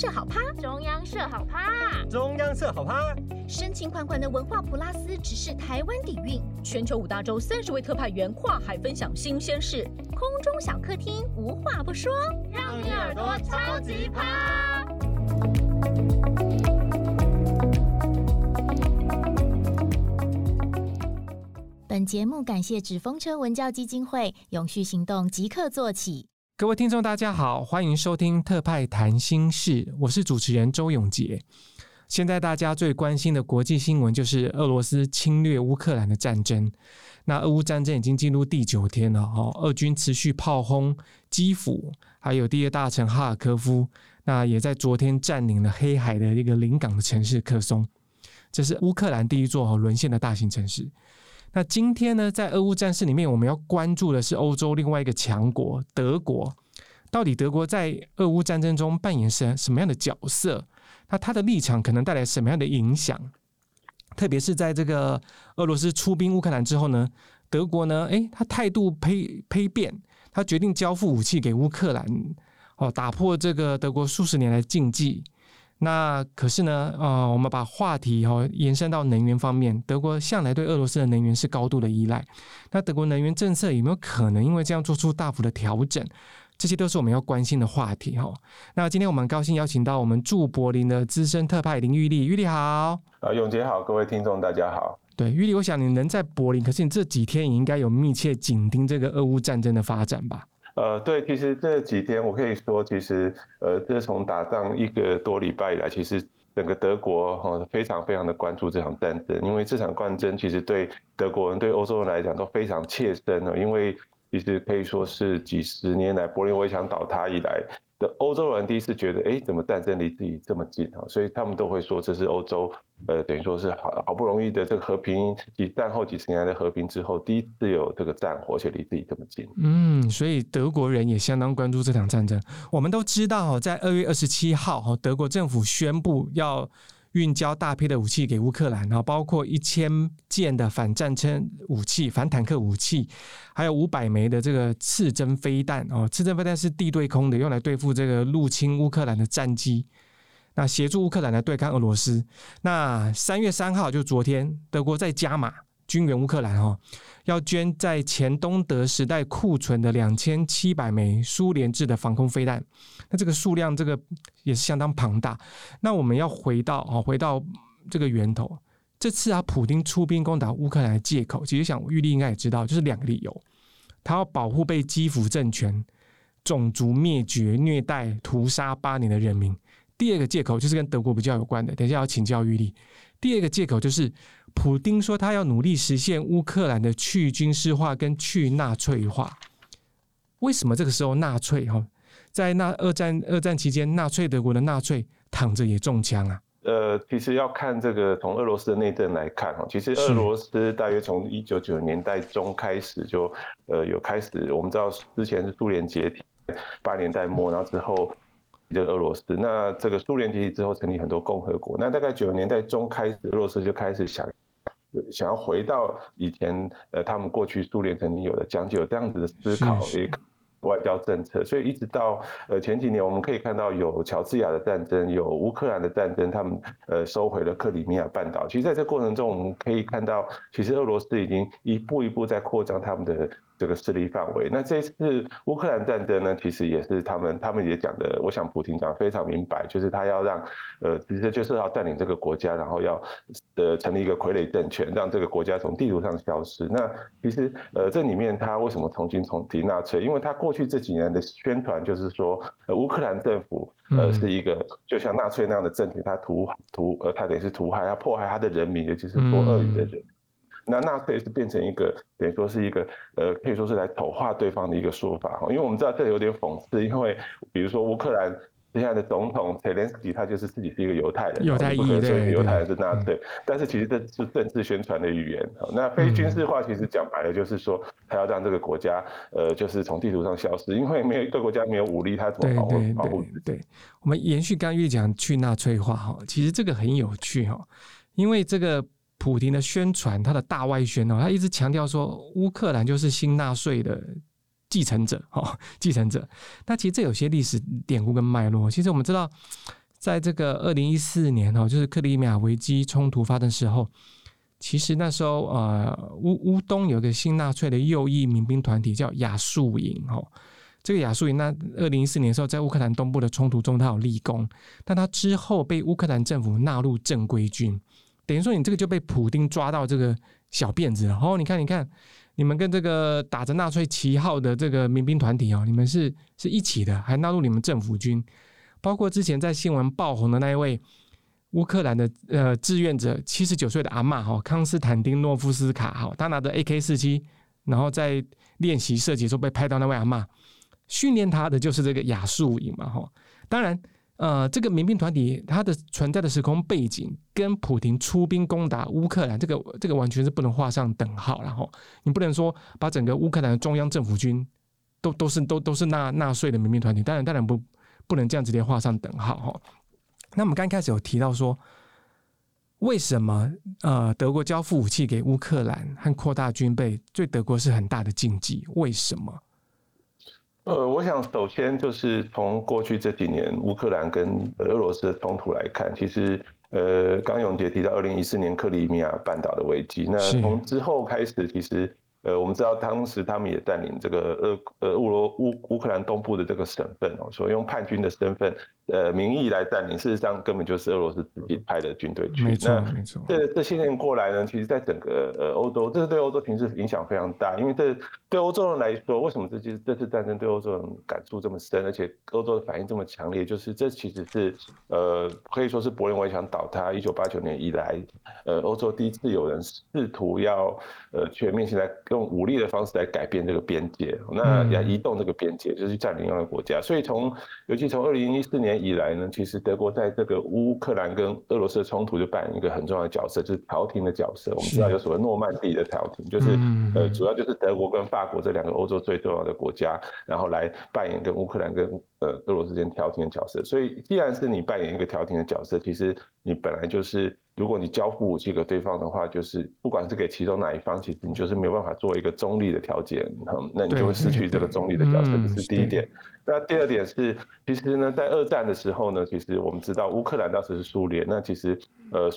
社好趴，中央社好趴，中央社好趴。深情款款的文化普拉斯只是台湾底蕴，全球五大洲三十位特派员跨海分享新鲜事，空中小客厅无话不说，让你耳朵超级趴。本节目感谢纸风车文教基金会，永续行动即刻做起。各位听众，大家好，欢迎收听特派谈心事，我是主持人周永杰。现在大家最关心的国际新闻就是俄罗斯侵略乌克兰的战争。那俄乌战争已经进入第九天了，哈，俄军持续炮轰基辅，还有第二大城哈尔科夫。那也在昨天占领了黑海的一个临港的城市克松，这是乌克兰第一座沦陷的大型城市。那今天呢，在俄乌战事里面，我们要关注的是欧洲另外一个强国德国。到底德国在俄乌战争中扮演什什么样的角色？那他的立场可能带来什么样的影响？特别是在这个俄罗斯出兵乌克兰之后呢，德国呢，诶，他态度呸呸变，他决定交付武器给乌克兰，哦，打破这个德国数十年来的禁忌。那可是呢，啊、呃，我们把话题哈、哦、延伸到能源方面，德国向来对俄罗斯的能源是高度的依赖。那德国能源政策有没有可能因为这样做出大幅的调整？这些都是我们要关心的话题哈、哦。那今天我们很高兴邀请到我们驻柏林的资深特派林玉丽，玉丽好。啊，永杰好，各位听众大家好。对，玉丽，我想你人在柏林，可是你这几天也应该有密切紧盯这个俄乌战争的发展吧？呃，对，其实这几天我可以说，其实呃，自从打仗一个多礼拜以来，其实整个德国哈非常非常的关注这场战争，因为这场战争其实对德国人、对欧洲人来讲都非常切身的，因为其实可以说是几十年来柏林围墙倒塌以来。欧洲人第一次觉得，哎，怎么战争离自己这么近啊？所以他们都会说，这是欧洲，呃，等于说是好好不容易的这个和平，几战后几十年的和平之后，第一次有这个战火，而且离自己这么近。嗯，所以德国人也相当关注这场战争。我们都知道，在二月二十七号，德国政府宣布要。运交大批的武器给乌克兰，然后包括一千件的反战车武器、反坦克武器，还有五百枚的这个刺针飞弹哦，刺针飞弹是地对空的，用来对付这个入侵乌克兰的战机，那协助乌克兰来对抗俄罗斯。那三月三号就昨天，德国在加码。军援乌克兰哦，要捐在前东德时代库存的两千七百枚苏联制的防空飞弹，那这个数量这个也是相当庞大。那我们要回到哦，回到这个源头，这次啊，普丁出兵攻打乌克兰的借口，其实想玉立应该也知道，就是两个理由，他要保护被基辅政权种族灭绝、虐待、屠杀八年的人民。第二个借口就是跟德国比较有关的，等一下要请教玉立。第二个借口就是，普丁说他要努力实现乌克兰的去军事化跟去纳粹化。为什么这个时候纳粹哈，在那二战二战期间，纳粹德国的纳粹躺着也中枪啊？呃，其实要看这个从俄罗斯的内政来看哈，其实俄罗斯大约从一九九零年代中开始就呃有开始，我们知道之前是苏联解体，八年代末，然后之后。这个俄罗斯，那这个苏联解体之后成立很多共和国，那大概九十年代中开始，俄罗斯就开始想想要回到以前，呃，他们过去苏联曾经有的讲究，有这样子的思考，一个外交政策，所以一直到呃前几年，我们可以看到有乔治亚的战争，有乌克兰的战争，他们呃收回了克里米亚半岛。其实在这过程中，我们可以看到，其实俄罗斯已经一步一步在扩张他们的。这个势力范围，那这次乌克兰战争呢，其实也是他们，他们也讲的，我想普京讲的非常明白，就是他要让，呃，其实就是要占领这个国家，然后要，呃，成立一个傀儡政权，让这个国家从地图上消失。那其实，呃，这里面他为什么重新重提纳粹？因为他过去这几年的宣传就是说，呃，乌克兰政府，呃，是一个就像纳粹那样的政权，他屠屠，呃，他等于是屠害，他迫害他的人民，尤其是说俄语的人。那纳粹是变成一个等于说是一个呃，可以说是来丑化对方的一个说法哈，因为我们知道这有点讽刺，因为比如说乌克兰现在的总统泽连斯基他就是自己是一个犹太人，犹太裔对，犹太人是纳粹，但是其实这是政治宣传的语言。那非军事化其实讲白了就是说，他要让这个国家呃，就是从地图上消失，因为没有一个国家没有武力，他怎么保护保护？对，我们延续刚玉讲去纳粹化哈，其实这个很有趣哈，因为这个。普京的宣传，他的大外宣哦，他一直强调说乌克兰就是新纳粹的继承者 哦，继承者。那其实这有些历史典故跟脉络。其实我们知道，在这个二零一四年哦，就是克里米亚危机冲突发生时候，其实那时候呃乌乌东有个新纳粹的右翼民兵团体叫亚速营哦，这个亚速营那二零一四年的时候在乌克兰东部的冲突中他有立功，但他之后被乌克兰政府纳入正规军，等于说你这个就被普丁抓到这个小辫子了哦，你看你看你们跟这个打着纳粹旗号的这个民兵团体哦，你们是是一起的，还纳入你们政府军。包括之前在新闻爆红的那一位乌克兰的呃志愿者，七十九岁的阿嬷哈康斯坦丁诺夫斯卡哈，他拿着 AK 四七，然后在练习射击时候被拍到那位阿嬷，训练他的就是这个亚速营嘛哈。当然呃这个民兵团体它的存在的时空背景跟普丁出兵攻打乌克兰这个这个完全是不能画上等号，然后你不能说把整个乌克兰的中央政府军都都是都都是纳纳粹的民兵团体，当然当然不。不能这样直接画上等号哈。那我们刚开始有提到说，为什么呃德国交付武器给乌克兰和扩大军备，对德国是很大的禁忌？为什么？呃，我想首先就是从过去这几年乌克兰跟俄罗斯的冲突来看，其实呃，刚永杰提到二零一四年克里米亚半岛的危机，那从之后开始其实。呃，我们知道当时他们也占领这个俄呃乌罗乌乌克兰东部的这个省份哦，所以用叛军的身份。呃，名义来占领，事实上根本就是俄罗斯自己派的军队去。没错，没错。这这些年过来呢，其实，在整个呃欧洲，这是对欧洲形势影响非常大。因为这对欧洲人来说，为什么这其实这次战争对欧洲人感触这么深，而且欧洲的反应这么强烈？就是这其实是呃，可以说是柏林围墙倒塌一九八九年以来，呃，欧洲第一次有人试图要呃全面性来用武力的方式来改变这个边界，那要移动这个边界，就是占领另外一个国家。所以从尤其从二零一四年。以来呢，其实德国在这个乌克兰跟俄罗斯的冲突就扮演一个很重要的角色，就是调停的角色。我们知道有所谓诺曼底的调停，就是呃，主要就是德国跟法国这两个欧洲最重要的国家，然后来扮演跟乌克兰跟呃俄罗斯间调停的角色。所以，既然是你扮演一个调停的角色，其实你本来就是。如果你交付武器给对方的话，就是不管是给其中哪一方，其实你就是没有办法做一个中立的调解，那你就会失去这个中立的角色。这是第一点。那第二点是，其实呢，在二战的时候呢，其实我们知道乌克兰当时是苏联，那其实呃。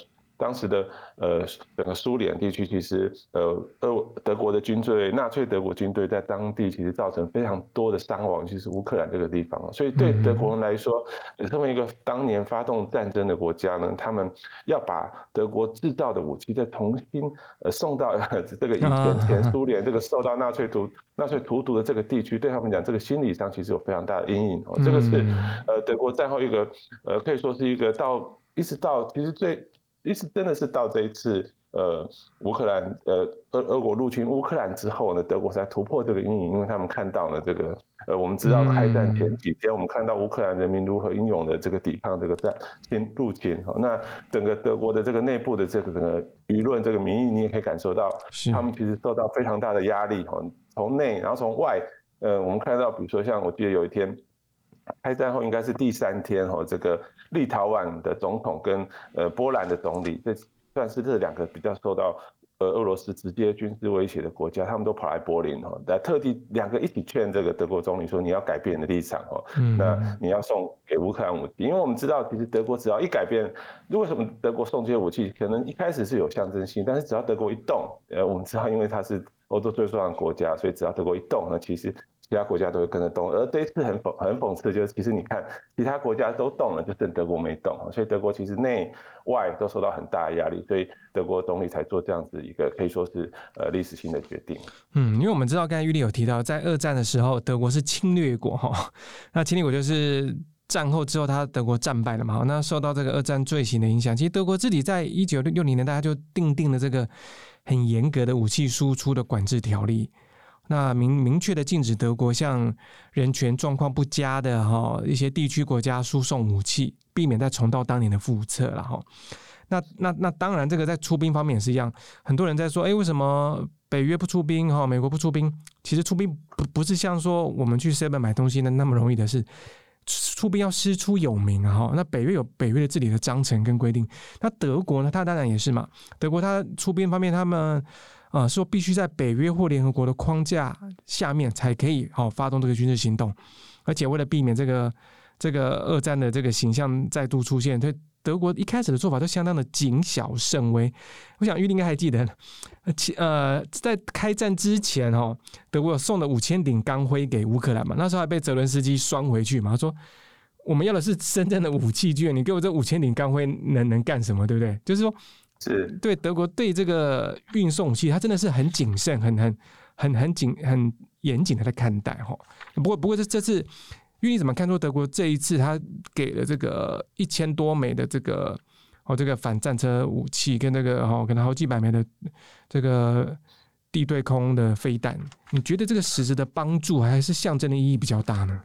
当时的呃整个苏联地区，其实呃俄德国的军队，纳粹德国军队在当地其实造成非常多的伤亡，其实乌克兰这个地方。所以对德国人来说，身为一个当年发动战争的国家呢，他们要把德国制造的武器再重新呃送到 这个以前前苏联这个受到纳粹屠纳粹荼毒的这个地区，对他们讲，这个心理上其实有非常大的阴影哦。这个是呃德国战后一个呃可以说是一个到一直到其实最。意思真的是到这一次，呃，乌克兰，呃，俄俄国入侵乌克兰之后呢，德国才突破这个阴影，因为他们看到了这个，呃，我们知道开战前几天，我们看到乌克兰人民如何英勇的这个抵抗这个战侵入侵，那整个德国的这个内部的这个整个舆论这个民意，你也可以感受到，他们其实受到非常大的压力，哈，从内然后从外，呃，我们看到，比如说像我记得有一天。开战后应该是第三天哈，这个立陶宛的总统跟呃波兰的总理，这算是这两个比较受到呃俄罗斯直接军事威胁的国家，他们都跑来柏林哈，来特地两个一起劝这个德国总理说，你要改变你的立场哈，那你要送给乌克兰武器，因为我们知道其实德国只要一改变，为什么德国送这些武器，可能一开始是有象征性，但是只要德国一动，呃我们知道因为它是欧洲最重要的国家，所以只要德国一动，那其实。其他国家都会跟着动，而这一次很讽很讽刺，就是其实你看，其他国家都动了，就剩德国没动，所以德国其实内外都受到很大的压力，所以德国总理才做这样子一个可以说是呃历史性的决定。嗯，因为我们知道刚才玉立有提到，在二战的时候，德国是侵略国哈，那侵略国就是战后之后，他德国战败了嘛，那受到这个二战罪行的影响，其实德国自己在一九六零年大家就订定了这个很严格的武器输出的管制条例。那明明确的禁止德国向人权状况不佳的哈一些地区国家输送武器，避免再重蹈当年的覆辙了哈。那那那当然，这个在出兵方面也是一样。很多人在说，哎，为什么北约不出兵哈？美国不出兵？其实出兵不不是像说我们去日本买东西的那么容易的事，出兵要师出有名啊哈。那北约有北约的自己的章程跟规定，那德国呢？他当然也是嘛。德国他出兵方面，他们。啊，说必须在北约或联合国的框架下面才可以好发动这个军事行动，而且为了避免这个这个二战的这个形象再度出现，对德国一开始的做法都相当的谨小慎微。我想玉林应该还记得，呃，在开战之前哦，德国有送了五千顶钢盔给乌克兰嘛，那时候还被泽伦斯基双回去嘛，他说我们要的是真正的武器券，你给我这五千顶钢盔能能干什么？对不对？就是说，是对德国对这个运送武器，他真的是很谨慎，很很很很谨很严谨的在看待哈。不过不过这这次。因为你怎么看出德国这一次他给了这个一千多枚的这个哦这个反战车武器跟那个哦可能好几百枚的这个地对空的飞弹，你觉得这个实质的帮助还是象征的意义比较大呢？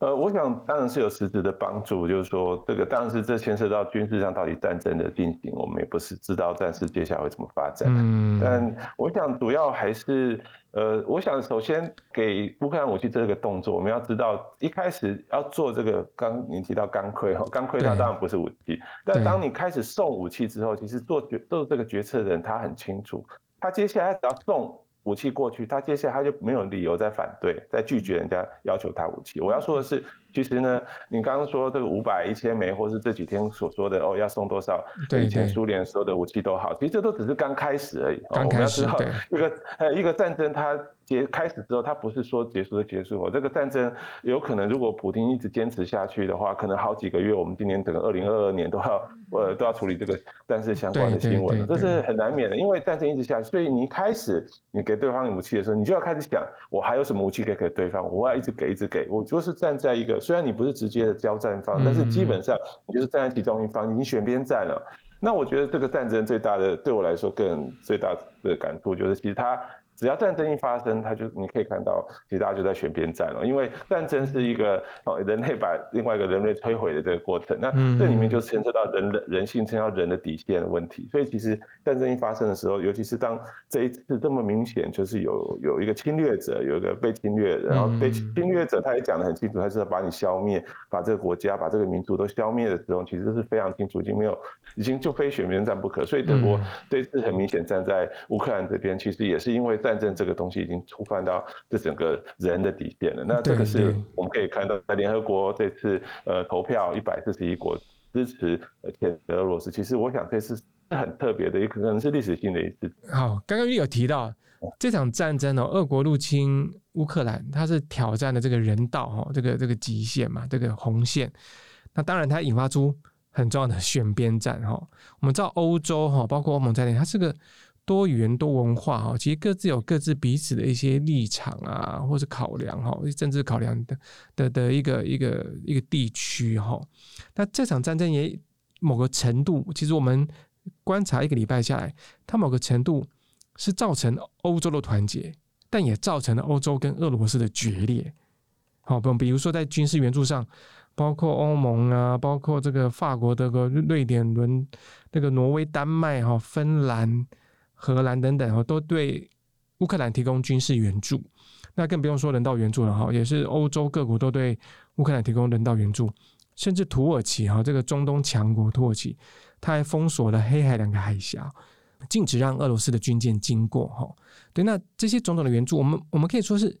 呃，我想当然是有实质的帮助，就是说这个当然是这牵涉到军事上到底战争的进行，我们也不是知道战事接下来会怎么发展。嗯，但我想主要还是呃，我想首先给乌克兰武器这个动作，我们要知道一开始要做这个，刚您提到钢盔哈，钢盔它当然不是武器，但当你开始送武器之后，其实做决做这个决策的人他很清楚，他接下来只要送。武器过去，他接下来他就没有理由再反对、再拒绝人家要求他武器。我要说的是，其实呢，你刚刚说这个五百、一千枚，或是这几天所说的哦，要送多少？以前苏联所有的武器都好，其实这都只是刚开始而已。刚开始，哦、一个呃一个战争，它结开始之后，它不是说结束就结束。这个战争有可能，如果普京一直坚持下去的话，可能好几个月，我们今年整个二零二二年都要呃都要处理这个战事相关的新闻，这是很难免的。因为战争一直下去，所以你一开始你给对方武器的时候，你就要开始想，我还有什么武器可以给对方？我要一直给，一直给。我就是站在一个，虽然你不是直接的交战方，但是基本上你就是站在其中一方，你选边站了。那我觉得这个战争最大的，对我来说更最大的感触就是，其实它。只要战争一发生，他就你可以看到，其实大家就在选边站了。因为战争是一个哦，人类把另外一个人类摧毁的这个过程。那这里面就牵涉到人的人性，牵涉到人的底线的问题。所以其实战争一发生的时候，尤其是当这一次这么明显，就是有有一个侵略者，有一个被侵略，然后被侵略者他也讲得很清楚，他是要把你消灭，把这个国家、把这个民族都消灭的时候，其实是非常清楚，已经没有，已经就非选边站不可。所以德国这次很明显站在乌克兰这边，其实也是因为在。战争这个东西已经触犯到这整个人的底线了。那这个是我们可以看到，在联合国这次呃投票一百四十一国支持谴责俄罗斯。其实我想这次是很特别的，也可能是历史性的一次。好，刚刚有提到这场战争哦，俄国入侵乌克兰，它是挑战了这个人道哈，这个这个极限嘛，这个红线。那当然，它引发出很重要的选边站哈。我们知道欧洲哈，包括欧盟在内，它是个。多语言多文化哈，其实各自有各自彼此的一些立场啊，或是考量哈，政治考量的的的一个一个一个地区哈。那这场战争也某个程度，其实我们观察一个礼拜下来，它某个程度是造成欧洲的团结，但也造成了欧洲跟俄罗斯的决裂。好，比比如说在军事援助上，包括欧盟啊，包括这个法国、德国、瑞典、伦那个挪威、丹麦哈、芬兰。荷兰等等哈，都对乌克兰提供军事援助，那更不用说人道援助了哈，也是欧洲各国都对乌克兰提供人道援助，甚至土耳其哈，这个中东强国土耳其，他还封锁了黑海两个海峡，禁止让俄罗斯的军舰经过哈。对，那这些种种的援助，我们我们可以说是，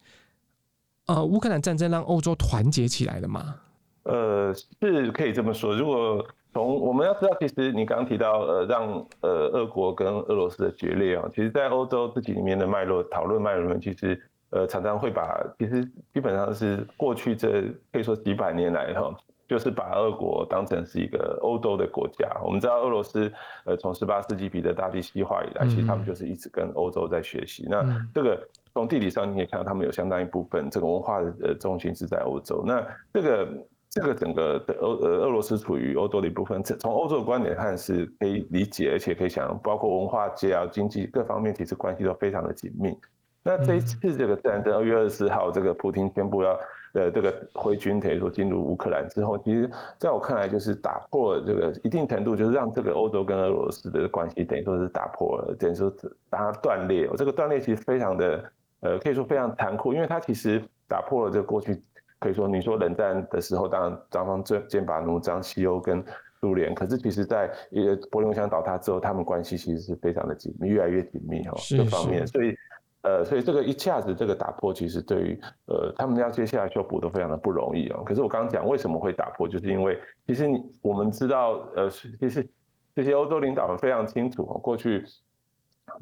呃，乌克兰战争让欧洲团结起来了吗？呃，是可以这么说，如果。从我们要知道，其实你刚刚提到，呃，让呃俄国跟俄罗斯的决裂啊，其实，在欧洲自己里面的脉络讨论脉络其实呃常常会把，其实基本上是过去这可以说几百年来哈，就是把俄国当成是一个欧洲的国家。我们知道俄罗斯呃从十八世纪彼得大帝西化以来，其实他们就是一直跟欧洲在学习。那这个从地理上你可以看到，他们有相当一部分这个文化的呃中心是在欧洲。那这个。这个整个的俄呃俄罗斯处于欧洲的一部分，从欧洲的观点看是可以理解，而且可以想，包括文化界啊、经济各方面，其实关系都非常的紧密。那这一次这个战争，二月二十四号，这个普京宣布要呃这个挥军，等于说进入乌克兰之后，其实在我看来就是打破了这个一定程度，就是让这个欧洲跟俄罗斯的关系等于说是打破了，等于说把它断裂。这个断裂其实非常的呃可以说非常残酷，因为它其实打破了这个过去。可以说，你说冷战的时候，当然双方最剑拔弩张，西欧跟苏联。可是其实，在呃柏林围墙倒塌之后，他们关系其实是非常的紧密，越来越紧密哈。各方面，所以呃，所以这个一下子这个打破，其实对于呃他们要接下来修补都非常的不容易哦。可是我刚刚讲为什么会打破，就是因为其实你我们知道，呃，其实这些欧洲领导人非常清楚哦，过去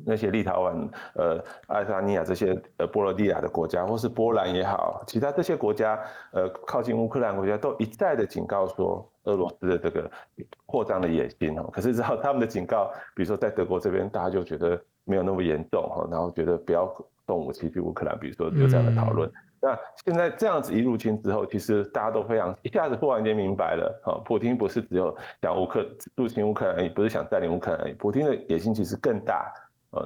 那些立陶宛、呃爱沙尼亚这些呃波罗的海的国家，或是波兰也好，其他这些国家，呃靠近乌克兰国家都一再的警告说俄罗斯的这个扩张的野心哦。可是之后他们的警告，比如说在德国这边，大家就觉得。没有那么严重哈，然后觉得不要动武器去乌克兰，比如说有这样的讨论。嗯、那现在这样子一入侵之后，其实大家都非常一下子忽然间明白了哈，普京不是只有想乌克入侵乌克兰而已，不是想占领乌克兰而已，普京的野心其实更大。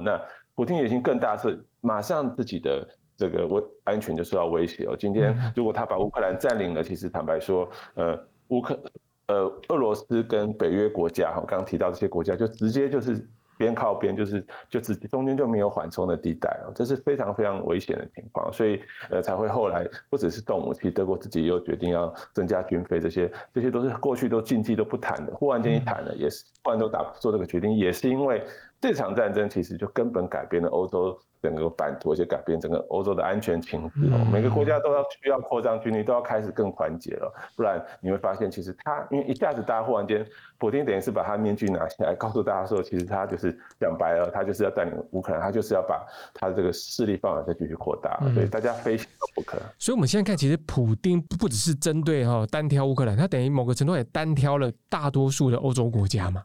那普京野心更大是马上自己的这个我安全就受到威胁哦。今天如果他把乌克兰占领了，其实坦白说，呃，乌克呃俄罗斯跟北约国家哈，刚刚提到这些国家就直接就是。边靠边就是就直接中间就没有缓冲的地带哦，这是非常非常危险的情况，所以呃才会后来不只是动武器，德国自己又决定要增加军费，这些这些都是过去都禁忌都不谈的，忽然间一谈了，也是忽然都打做这个决定，也是因为这场战争其实就根本改变了欧洲。整个版图，而且改变整个欧洲的安全情势哦。每个国家都要需要扩张军力，都要开始更团结了。不然你会发现，其实他因为一下子大家忽然间，普丁等于是把他面具拿下来，告诉大家说，其实他就是讲白了，他就是要带领乌克兰，他就是要把他的这个势力范围再继续扩大。所以大家非想不可。所以我们现在看，其实普丁不只是针对哈单挑乌克兰，他等于某个程度也单挑了大多数的欧洲国家嘛。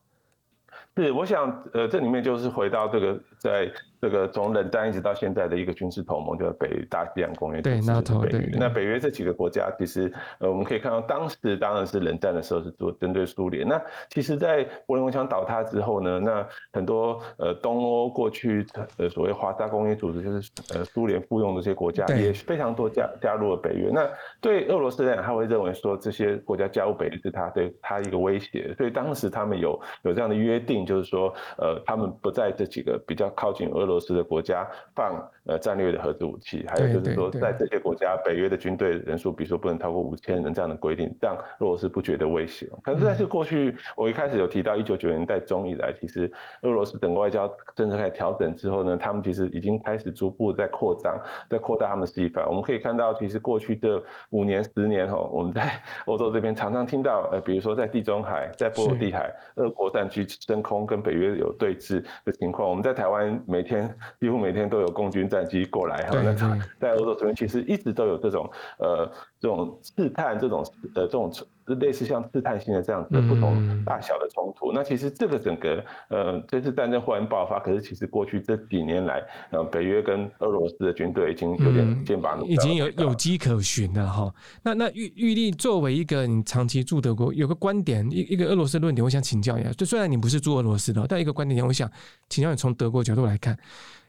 是，我想呃，这里面就是回到这个在。这个从冷战一直到现在的一个军事同盟，就是北大西洋公约，对，那北约。那北约这几个国家，其实呃，我们可以看到，当时当然是冷战的时候是做针对苏联。那其实，在柏林围墙倒塌之后呢，那很多呃东欧过去呃所谓华沙公约组织，就是呃苏联附庸的这些国家，也非常多加加入了北约。那对俄罗斯来讲，他会认为说这些国家加入北约是他对他一个威胁，所以当时他们有有这样的约定，就是说呃，他们不在这几个比较靠近俄。俄罗斯的国家放呃战略的核子武器，还有就是说，在这些国家，北约的军队人数，比如说不能超过五千人这样的规定，让俄罗斯不觉得威胁。可是，在这过去，我一开始有提到，一九九零年代中以来，其实俄罗斯整个外交政策开始调整之后呢，他们其实已经开始逐步在扩张，在扩大他们的势力范围。我们可以看到，其实过去这五年、十年哈，我们在 欧洲这边常常听到，呃，比如说在地中海、在波罗的海，俄国战区升空跟北约有对峙的情况。我们在台湾每天。几乎每天都有共军战机过来哈，那在欧洲这边其实一直都有这种呃这种试探这种呃这种类似像试探性的这样子的不同大小的冲突。那其实这个整个呃这次战争忽然爆发，可是其实过去这几年来，呃北约跟俄罗斯的军队已经有点剑拔弩张，已经有有迹可循了哈。那那玉玉立作为一个你长期驻德国，有个观点一一个俄罗斯论点，我想请教一下。就虽然你不是驻俄罗斯的，但一个观点，我想请教你从德国角度来看。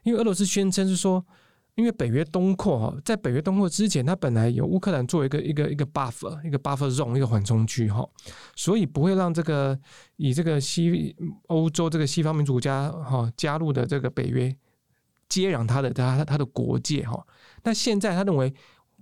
因为俄罗斯宣称是说，因为北约东扩哈，在北约东扩之前，它本来有乌克兰作为一个一个一个 buffer，一个 buffer zone，一个缓冲区哈，所以不会让这个以这个西欧洲这个西方民主国家哈加入的这个北约接壤它的它它的国界哈。那现在他认为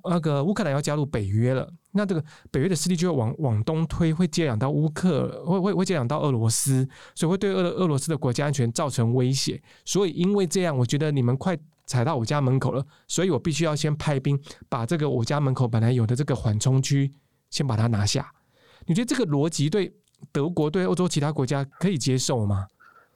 那个乌克兰要加入北约了，那这个北约的势力就会往往东推，会接壤到乌克，会会会接壤到俄罗斯，所以会对俄俄罗斯的国家安全造成威胁。所以因为这样，我觉得你们快踩到我家门口了，所以我必须要先派兵把这个我家门口本来有的这个缓冲区先把它拿下。你觉得这个逻辑对德国对欧洲其他国家可以接受吗？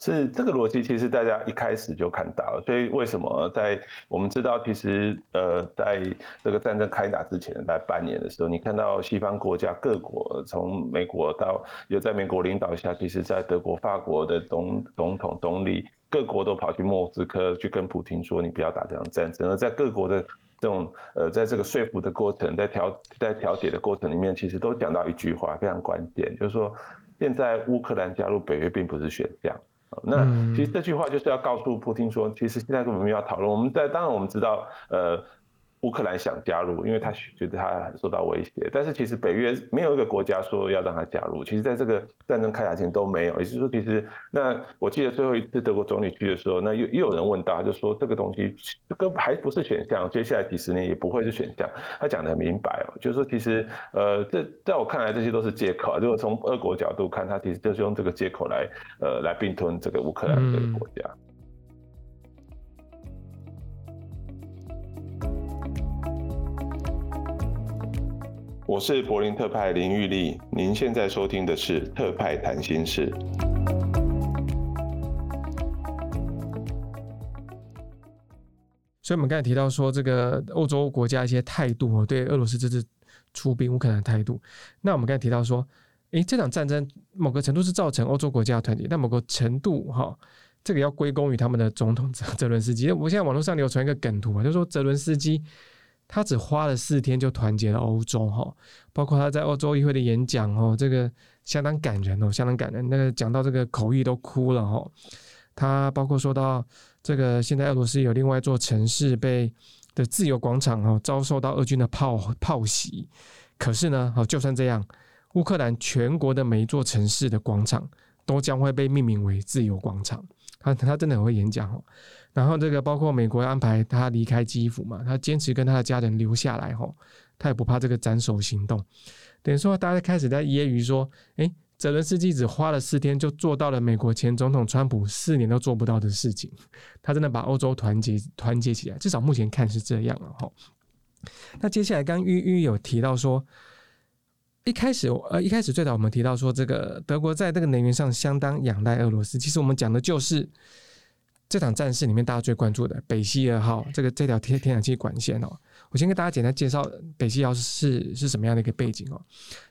是这个逻辑，其实大家一开始就看到了。所以为什么在我们知道，其实呃，在这个战争开打之前，在半年的时候，你看到西方国家各国，从美国到有在美国领导下，其实在德国、法国的总总统、总理，各国都跑去莫斯科去跟普京说，你不要打这场战争。而在各国的这种呃，在这个说服的过程，在调在调解的过程里面，其实都讲到一句话非常关键，就是说，现在乌克兰加入北约并不是选项。那其实这句话就是要告诉普京说，其实现在我们要讨论，我们在当然我们知道，呃。乌克兰想加入，因为他觉得他受到威胁，但是其实北约没有一个国家说要让他加入。其实，在这个战争开打前都没有。也就是说，其实那我记得最后一次德国总理去的时候，那又又有人问到，就说这个东西这个还不是选项，接下来几十年也不会是选项。他讲得很明白哦，就是说其实呃，这在我看来这些都是借口。如果从俄国角度看，他其实就是用这个借口来呃来并吞这个乌克兰这个国家。我是柏林特派林玉丽，您现在收听的是特派谈心事。所以，我们刚才提到说，这个欧洲国家一些态度哦，对俄罗斯这次出兵乌克兰的态度。那我们刚才提到说，诶，这场战争某个程度是造成欧洲国家的团结，但某个程度哈，这个要归功于他们的总统泽泽伦斯基。我现在网络上流传一个梗图啊，就是说泽伦斯基他只花了四天就团结了欧洲哈，包括他在欧洲议会的演讲哦，这个相当感人哦，相当感人。那个讲到这个口译都哭了哈。他包括说到。这个现在俄罗斯有另外一座城市被的自由广场哦，遭受到俄军的炮炮袭。可是呢，哦，就算这样，乌克兰全国的每一座城市的广场都将会被命名为自由广场。他他真的很会演讲哦。然后这个包括美国安排他离开基辅嘛，他坚持跟他的家人留下来吼，他也不怕这个斩首行动。等于说，大家开始在揶揄说，哎。泽伦斯基只花了四天就做到了美国前总统川普四年都做不到的事情，他真的把欧洲团结团结起来，至少目前看是这样了哈。那接下来刚玉玉有提到说，一开始呃一开始最早我们提到说，这个德国在这个能源上相当仰赖俄罗斯，其实我们讲的就是。这场战事里面，大家最关注的北溪二号这个这条天天然气管线哦，我先跟大家简单介绍北溪二号是是什么样的一个背景哦。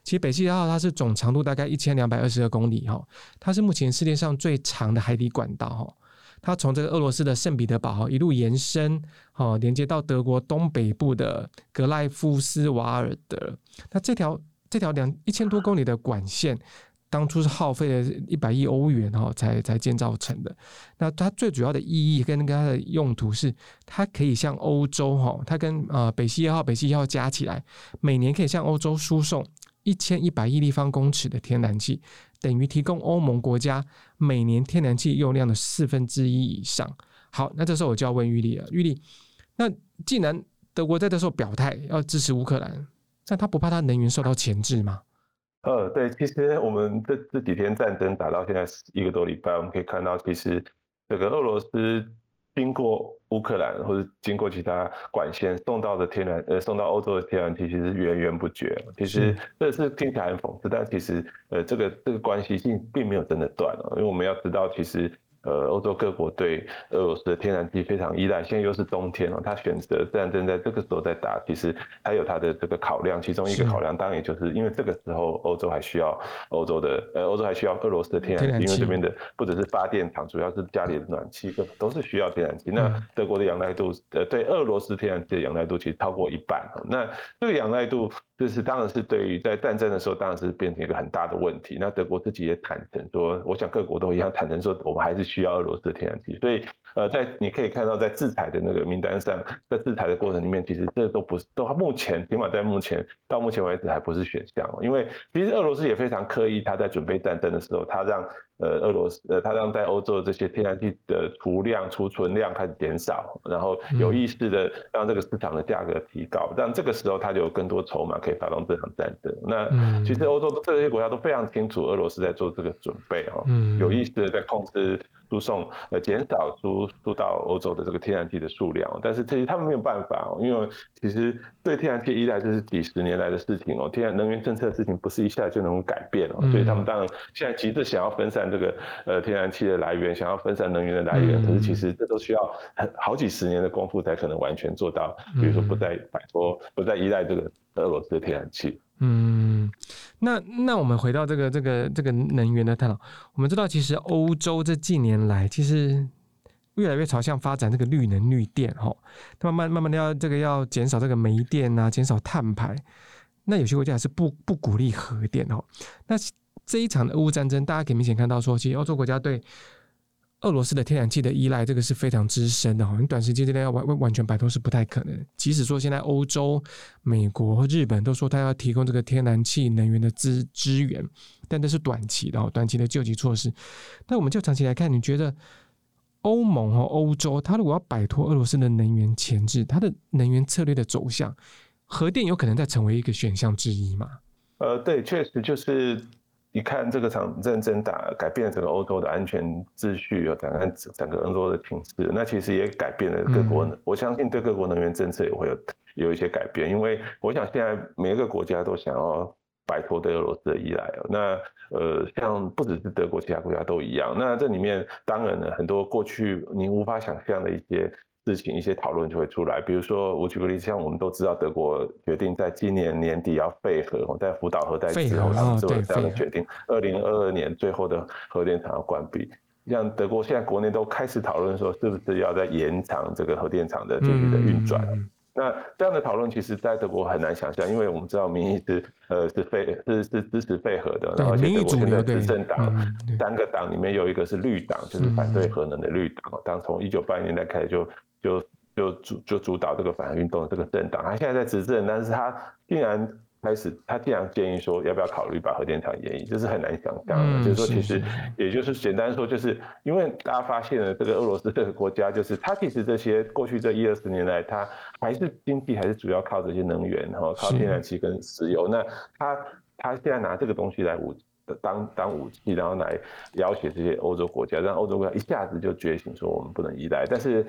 其实北溪二号它是总长度大概一千两百二十二公里哈，它是目前世界上最长的海底管道哈。它从这个俄罗斯的圣彼得堡哈一路延伸哦，连接到德国东北部的格赖夫斯瓦尔德。那这条这条两一千多公里的管线。当初是耗费了一百亿欧元哈，才才建造成的。那它最主要的意义跟它的用途是，它可以向欧洲哈，它跟呃北溪一号、北溪一号加起来，每年可以向欧洲输送一千一百亿立方公尺的天然气，等于提供欧盟国家每年天然气用量的四分之一以上。好，那这时候我就要问玉立了，玉立，那既然德国在这时候表态要支持乌克兰，那他不怕他能源受到钳制吗？呃，对，其实我们这这几天战争打到现在一个多礼拜，我们可以看到，其实这个俄罗斯经过乌克兰或者经过其他管线送到的天然呃送到欧洲的天然气，其实源源不绝。其实这是听起来很讽刺，但其实呃这个这个关系性并没有真的断了，因为我们要知道，其实。呃，欧洲各国对俄罗斯的天然气非常依赖，现在又是冬天哦，他选择战争在这个时候在打，其实还有他的这个考量，其中一个考量当然也就是因为这个时候欧洲还需要欧洲的，呃，欧洲还需要俄罗斯的天然气，因为这边的不只是发电厂，主要是家里的暖气，都是需要天然气。那德国的仰赖度，呃，对俄罗斯天然气的仰赖度其实超过一半，那这个仰赖度。就是当然是对于在战争的时候，当然是变成一个很大的问题。那德国自己也坦诚说，我想各国都一样坦诚说，我们还是需要俄罗斯的天然气。所以，呃，在你可以看到，在制裁的那个名单上，在制裁的过程里面，其实这都不是，都目前起码在目前到目前为止还不是选项。因为其实俄罗斯也非常刻意，他在准备战争的时候，他让。呃，俄罗斯呃，它让在欧洲的这些天然气的储量、储存量开始减少，然后有意识的让这个市场的价格提高，让这个时候它就有更多筹码可以发动这场战争。那其实欧洲这些国家都非常清楚，俄罗斯在做这个准备哦，有意识的在控制。输送呃减少输输到欧洲的这个天然气的数量，但是其实他们没有办法哦，因为其实对天然气依赖这是几十年来的事情哦，天然能源政策的事情不是一下就能够改变哦，所以他们当然现在急着想要分散这个呃天然气的来源，想要分散能源的来源，可是其实这都需要很好几十年的功夫才可能完全做到，比如说不再摆脱，不再依赖这个俄罗斯的天然气。嗯，那那我们回到这个这个这个能源的探讨，我们知道其实欧洲这近年来其实越来越朝向发展这个绿能绿电哈，慢慢慢慢的要这个要减少这个煤电啊，减少碳排，那有些国家还是不不鼓励核电哦。那这一场的俄乌战争，大家可以明显看到说，其实欧洲国家对。俄罗斯的天然气的依赖，这个是非常之深的哈。你短时间之内要完完全摆脱是不太可能。即使说现在欧洲、美国和日本都说他要提供这个天然气能源的资资源，但这是短期的，短期的救急措施。但我们就长期来看，你觉得欧盟和欧洲，它如果要摆脱俄罗斯的能源钳制，它的能源策略的走向，核电有可能再成为一个选项之一吗？呃，对，确实就是。你看这个场战争打改变了整个欧洲的安全秩序，有整个整个欧洲的情势，那其实也改变了各国。我相信对各国能源政策也会有有一些改变，因为我想现在每一个国家都想要摆脱对俄罗斯的依赖哦。那呃，像不只是德国，其他国家都一样。那这里面当然呢，很多过去你无法想象的一些事情、一些讨论就会出来。比如说，我举个例子，像我们都知道，德国决定在今年年底要废核，在福岛核灾之后，他们做了这样的决定，二零二二年最后的核电厂要关闭。像德国现在国内都开始讨论说，是不是要在延长这个核电厂的继续的运转？嗯、那这样的讨论其实，在德国很难想象，因为我们知道民意是呃是废是是支持废核的，然后而且德国现在执政党三个党里面有一个是绿党，就是反对核能的绿党，当从一九八零年代开始就就就主就主导这个反核运动的这个政党，他现在在执政，但是他竟然。开始，他竟然建议说，要不要考虑把核电厂延役，这是很难想象的。嗯、就是说，其实也就是简单说，就是因为大家发现了这个俄罗斯这个国家，就是它其实这些过去这一二十年来，它还是经济还是主要靠这些能源，然后靠天然气跟石油。那他他现在拿这个东西来武当当武器，然后来要挟这些欧洲国家，让欧洲国家一下子就觉醒，说我们不能依赖。但是。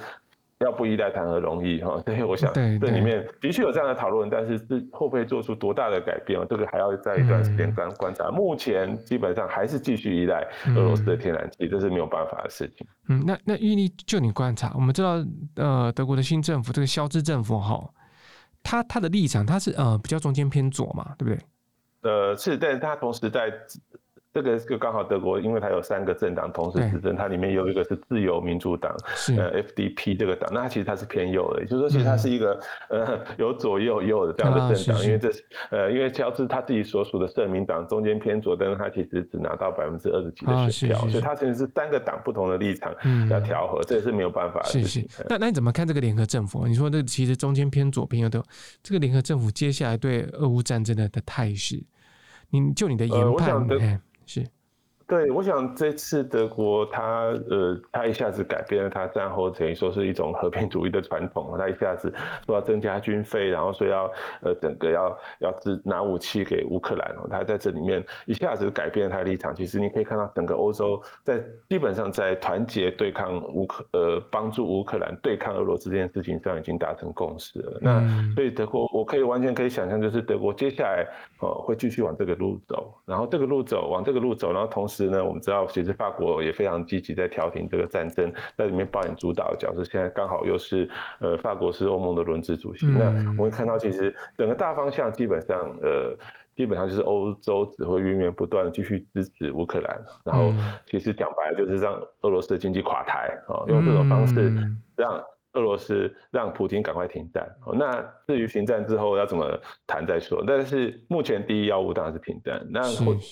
要不依赖谈何容易哈？所以我想，这里面的确有这样的讨论，但是是会不会做出多大的改变？这个还要在一段时间观观察。目前基本上还是继续依赖俄罗斯的天然气，这是没有办法的事情。嗯，那那玉立就你观察，我们知道，呃，德国的新政府这个肖兹政府哈，他他的立场他是呃比较中间偏左嘛，对不对？呃，是，但是他同时在。这个就刚好德国，因为它有三个政党同时执政，它里面有一个是自由民主党，呃，FDP 这个党，那它其实它是偏右的，也就是说，其实它是一个呃有左右右的这样的政党，因为这是呃，因为乔治他自己所属的社民党中间偏左，但是他其实只拿到百分之二十几的选票，所以他其实是三个党不同的立场要调和，这也是没有办法的事情。那那你怎么看这个联合政府？你说这其实中间偏左偏右的这个联合政府，接下来对俄乌战争的的态势，你就你的研判？是，对，我想这次德国他呃，他一下子改变了他战后等于说是一种和平主义的传统，他一下子说要增加军费，然后说要呃整个要要支拿武器给乌克兰，他在这里面一下子改变了他的立场。其实你可以看到整个欧洲在基本上在团结对抗乌克呃帮助乌克兰对抗俄罗斯这件事情上已经达成共识了。那所以德国我可以完全可以想象，就是德国接下来呃会继续往这个路走，然后这个路走往这个路走，然后同时。呢，我们知道，其实法国也非常积极在调停这个战争，在里面扮演主导的角色。现在刚好又是呃，法国是欧盟的轮值主席。嗯、那我们看到，其实整个大方向基本上呃，基本上就是欧洲只会源源不断的继续支持乌克兰，然后其实讲白了就是让俄罗斯的经济垮台啊，用这种方式让。俄罗斯让普京赶快停战，那至于停战之后要怎么谈再说。但是目前第一要务当然是停战，那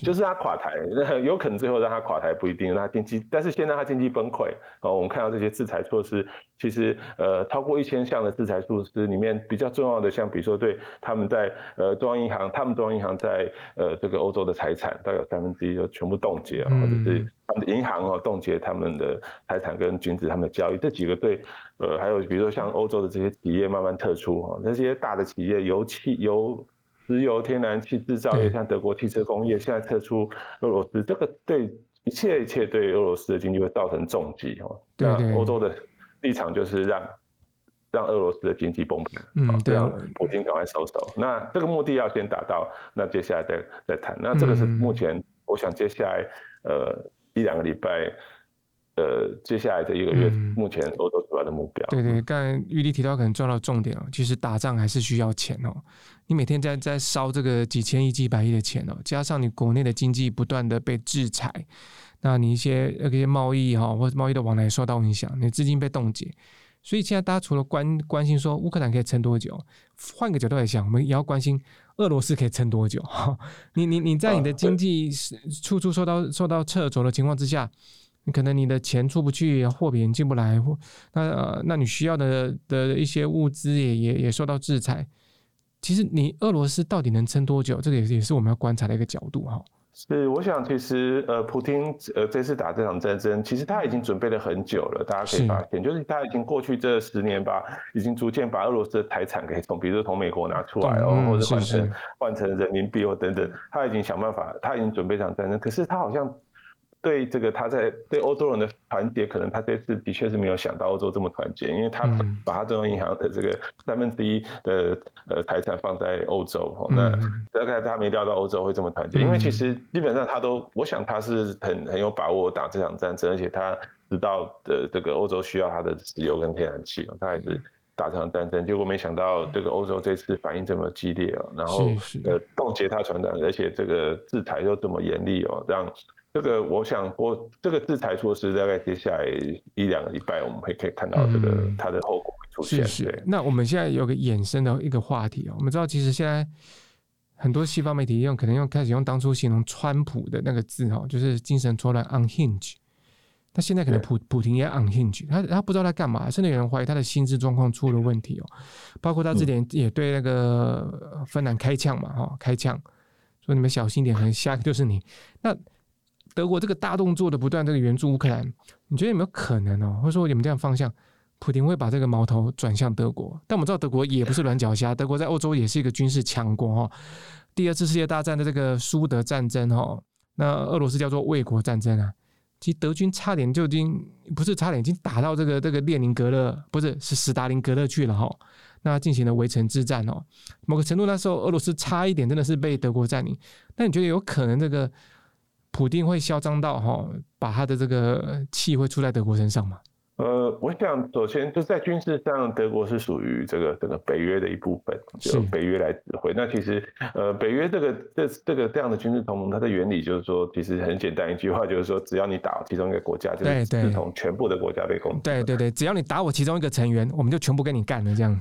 就是他垮台，那有可能最后让他垮台不一定，让他经济，但是现在他经济崩溃。哦，我们看到这些制裁措施，其实呃超过一千项的制裁措施里面比较重要的，像比如说对他们在呃中央银行，他们中央银行在呃这个欧洲的财产大概有三分之一就全部冻结，或者是。银行哦，冻结他们的财产跟禁止他们的交易，这几个对，呃，还有比如说像欧洲的这些企业慢慢退出哈，那些大的企业，油气、油、石油、天然气制造业，像德国汽车工业现在撤出俄罗斯，这个对一切一切对俄罗斯的经济会造成重击哈。那欧洲的立场就是让让俄罗斯的经济崩盘，嗯，对，啊普京赶快收手。那这个目的要先达到，那接下来再再谈。那这个是目前我想接下来呃。一两个礼拜，呃，接下来的一个月，目前欧洲主要的目标。对对，刚才玉丽提到很重要的重点哦，其实打仗还是需要钱哦。你每天在在烧这个几千亿、几百亿的钱哦，加上你国内的经济不断的被制裁，那你一些那些贸易哈或者贸易的往来受到影响，你资金被冻结。所以现在大家除了关关心说乌克兰可以撑多久，换个角度来想，我们也要关心俄罗斯可以撑多久。你你你在你的经济处处受到受到掣肘的情况之下，你可能你的钱出不去，货品进不来，或那呃那你需要的的一些物资也也也受到制裁。其实你俄罗斯到底能撑多久？这个也也是我们要观察的一个角度哈。是，我想其实呃，普京呃这次打这场战争，其实他已经准备了很久了。大家可以发现，是就是他已经过去这十年吧，已经逐渐把俄罗斯的财产给从，比如说从美国拿出来哦，或者换成换成人民币哦等等，他已经想办法，他已经准备这场战争。可是他好像对这个他在对欧洲人的团结，可能他这次的确是没有想到欧洲这么团结，因为他把他中央银行的这个三分之一的呃财产放在欧洲，那大概他没料到欧洲会这么团结，因为其实基本上他都，我想他是很很有把握打这场战争，而且他知道的这个欧洲需要他的石油跟天然气，他还是。打这场战争，结果没想到这个欧洲这次反应这么激烈哦，然后呃冻结他船长，而且这个制裁又这么严厉哦，让这个我想我这个制裁措施大概接下来一两个礼拜，我们会可以看到这个它的后果会出现。是是。那我们现在有个衍生的一个话题哦，我们知道其实现在很多西方媒体用可能用开始用当初形容川普的那个字哦，就是精神错乱 （unhinged）。他现在可能普普廷也 unhinged，他他不知道他干嘛，甚至有人怀疑他的心智状况出了问题哦。包括他之前也对那个芬兰开枪嘛，哈，开枪说你们小心点，可能下一个就是你。那德国这个大动作的不断这个援助乌克兰，你觉得有没有可能哦？或者说你们这样方向，普廷会把这个矛头转向德国？但我们知道德国也不是软脚虾，德国在欧洲也是一个军事强国哈。第二次世界大战的这个苏德战争哈，那俄罗斯叫做卫国战争啊。其实德军差点就已经不是差点，已经打到这个这个列宁格勒，不是是史达林格勒去了哈。那进行了围城之战哦。某个程度那时候俄罗斯差一点真的是被德国占领。那你觉得有可能这个普丁会嚣张到哈，把他的这个气会出在德国身上吗？呃，我想首先就在军事上，德国是属于这个这个北约的一部分，就北约来指挥。那其实呃，北约这个这这个这样的军事同盟，它的原理就是说，其实很简单一句话，就是说，只要你打其中一个国家，就是视同全部的国家被攻击。对对对，只要你打我其中一个成员，我们就全部跟你干了这样。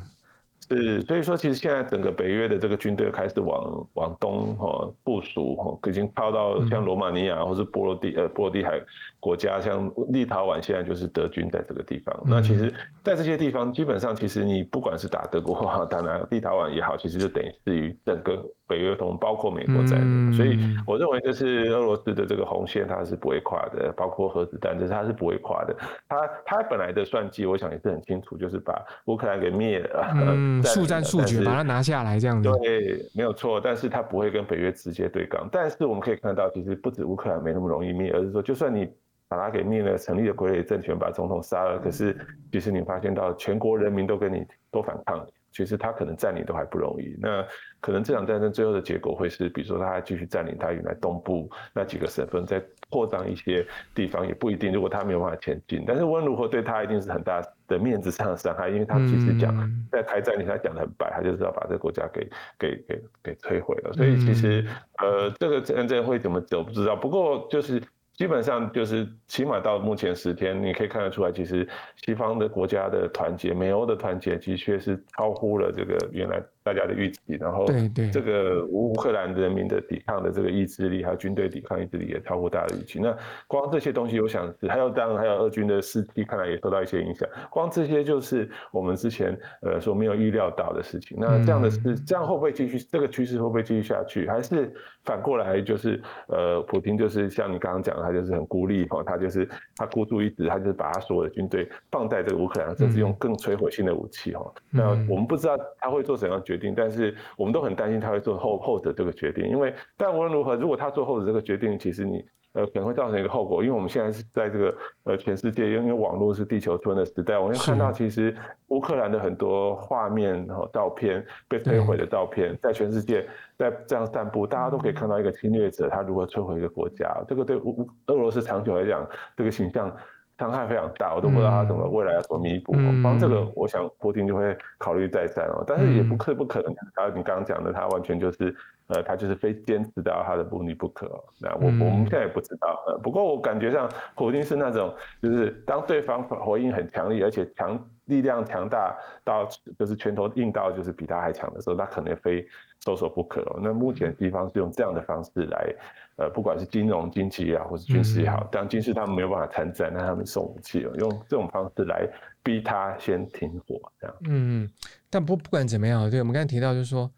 是，所以说其实现在整个北约的这个军队开始往往东哈部署哈，已经靠到像罗马尼亚或是波罗的呃波罗的海国家，像立陶宛现在就是德军在这个地方。那其实，在这些地方，基本上其实你不管是打德国哈，当然立陶宛也好，其实就等于是于整个。北约同包括美国在内，所以我认为这是俄罗斯的这个红线，它是不会跨的，包括核子弹，这是它是不会跨的。它它本来的算计，我想也是很清楚，就是把乌克兰给灭了，嗯，速战速决，把它拿下来这样子。对，没有错，但是它不会跟北约直接对抗。但是我们可以看到，其实不止乌克兰没那么容易灭，而是说，就算你把它给灭了，成立了傀儡政权，把总统杀了，可是其实你发现到全国人民都跟你都反抗。其实他可能占领都还不容易，那可能这场战争最后的结果会是，比如说他还继续占领他原来东部那几个省份，再扩张一些地方也不一定。如果他没有办法前进，但是无论如何对他一定是很大的面子上的伤害，因为他其实讲在开战里他讲的很白，他就是要把这个国家给给给给摧毁了。所以其实呃这个战争会怎么走不知道，不过就是。基本上就是，起码到目前十天，你可以看得出来，其实西方的国家的团结，美欧的团结，的确是超乎了这个原来。大家的预期，然后这个乌克兰人民的抵抗的这个意志力，还有军队抵抗意志力也超过大家的预期。那光这些东西，我想是还有当然还有俄军的士气，看来也受到一些影响。光这些就是我们之前呃说没有预料到的事情。那这样的事这样会不会继续？这个趋势会不会继续下去？还是反过来就是呃，普京就是像你刚刚讲的，他就是很孤立哈，他就是他孤注一掷，他就是把他所有的军队放在这个乌克兰，甚至用更摧毁性的武器哈。那我们不知道他会做怎样决定。但是我们都很担心他会做后后者这个决定，因为但无论如何，如果他做后者这个决定，其实你呃可能会造成一个后果，因为我们现在是在这个呃全世界，因为网络是地球村的时代，我们看到其实乌克兰的很多画面和照片被摧毁的照片，在全世界在这样散布，大家都可以看到一个侵略者他如何摧毁一个国家，这个对乌俄罗斯长久来讲，这个形象。伤害非常大，我都不知道他怎么未来要怎么弥补。光这个，我想波丁就会考虑再三哦。但是也不可不可能，然后你刚刚讲的，他完全就是呃，他就是非坚持到他的目的不可。那我我们现在也不知道。呃，不过我感觉上普丁是那种，就是当对方回应很强烈，而且强力量强大到就是拳头硬到就是比他还强的时候，他可能非收手不可。那目前西方是用这样的方式来。呃，不管是金融、经济也好，或是军事也好，当军事他们没有办法参战，那他们送武器，用这种方式来逼他先停火，这样。嗯，但不不管怎么样，对我们刚才提到，就是说，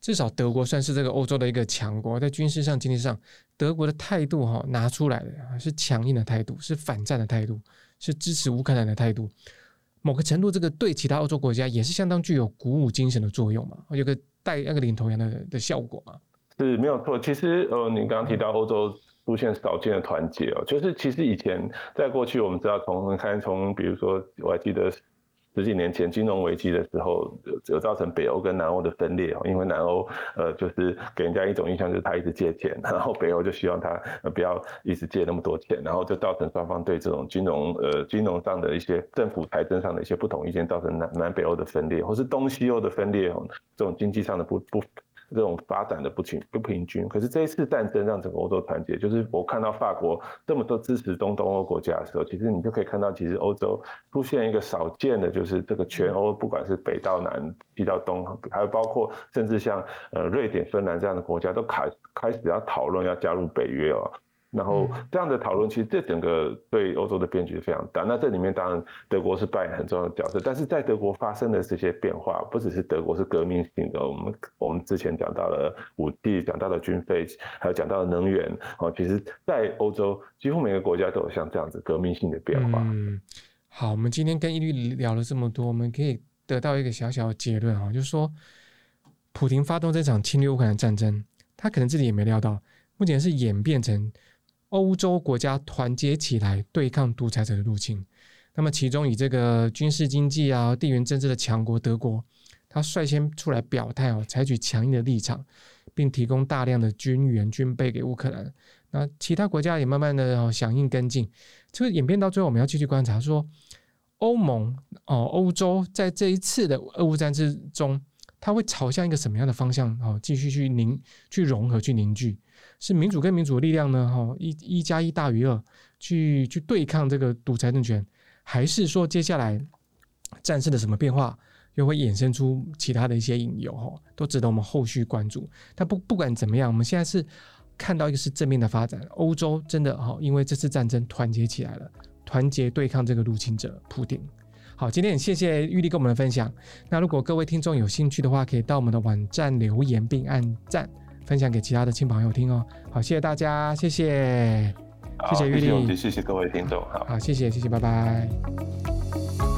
至少德国算是这个欧洲的一个强国，在军事上、经济上，德国的态度哈拿出来的是强硬的态度，是反战的态度，是支持乌克兰的态度。某个程度，这个对其他欧洲国家也是相当具有鼓舞精神的作用嘛，有个带那个领头羊的的效果嘛。是没有错，其实呃，你刚刚提到欧洲出现少见的团结哦，就是其实以前在过去我们知道从看从比如说我还记得。十几年前金融危机的时候，有造成北欧跟南欧的分裂哦，因为南欧呃就是给人家一种印象就是他一直借钱，然后北欧就希望他不要一直借那么多钱，然后就造成双方对这种金融呃金融上的一些政府财政上的一些不同意见，造成南南北欧的分裂，或是东西欧的分裂哦，这种经济上的不不。这种发展的不均不平均，可是这一次战争让整个欧洲团结。就是我看到法国这么多支持东东欧国家的时候，其实你就可以看到，其实欧洲出现一个少见的，就是这个全欧不管是北到南、西到东，还有包括甚至像呃瑞典、芬兰这样的国家，都开开始要讨论要加入北约哦。然后这样的讨论，其实这整个对欧洲的变局非常大。那这里面当然德国是扮演很重要的角色，但是在德国发生的这些变化，不只是德国是革命性的。我们我们之前讲到了武器，讲到了军费，还有讲到了能源。哦，其实，在欧洲几乎每个国家都有像这样子革命性的变化。嗯，好，我们今天跟伊律聊了这么多，我们可以得到一个小小的结论啊，就是说，普京发动这场侵略乌克兰战争，他可能自己也没料到，目前是演变成。欧洲国家团结起来对抗独裁者的入侵，那么其中以这个军事经济啊、地缘政治的强国德国，他率先出来表态哦，采取强硬的立场，并提供大量的军援军备给乌克兰。那其他国家也慢慢的哦响应跟进，这个演变到最后，我们要继续观察说，欧盟哦，欧洲在这一次的俄乌战争中，它会朝向一个什么样的方向哦，继续去凝、去融合、去凝聚。是民主跟民主的力量呢？哈，一一加一大于二，去去对抗这个独裁政权，还是说接下来战胜的什么变化，又会衍生出其他的一些隐忧？哈，都值得我们后续关注。但不不管怎么样，我们现在是看到一个是正面的发展，欧洲真的哈，因为这次战争团结起来了，团结对抗这个入侵者普丁。好，今天也谢谢玉丽跟我们的分享。那如果各位听众有兴趣的话，可以到我们的网站留言并按赞。分享给其他的亲朋友听哦。好，谢谢大家，谢谢，谢谢玉丽，谢谢各位听众，好，好，谢谢，谢谢，拜拜。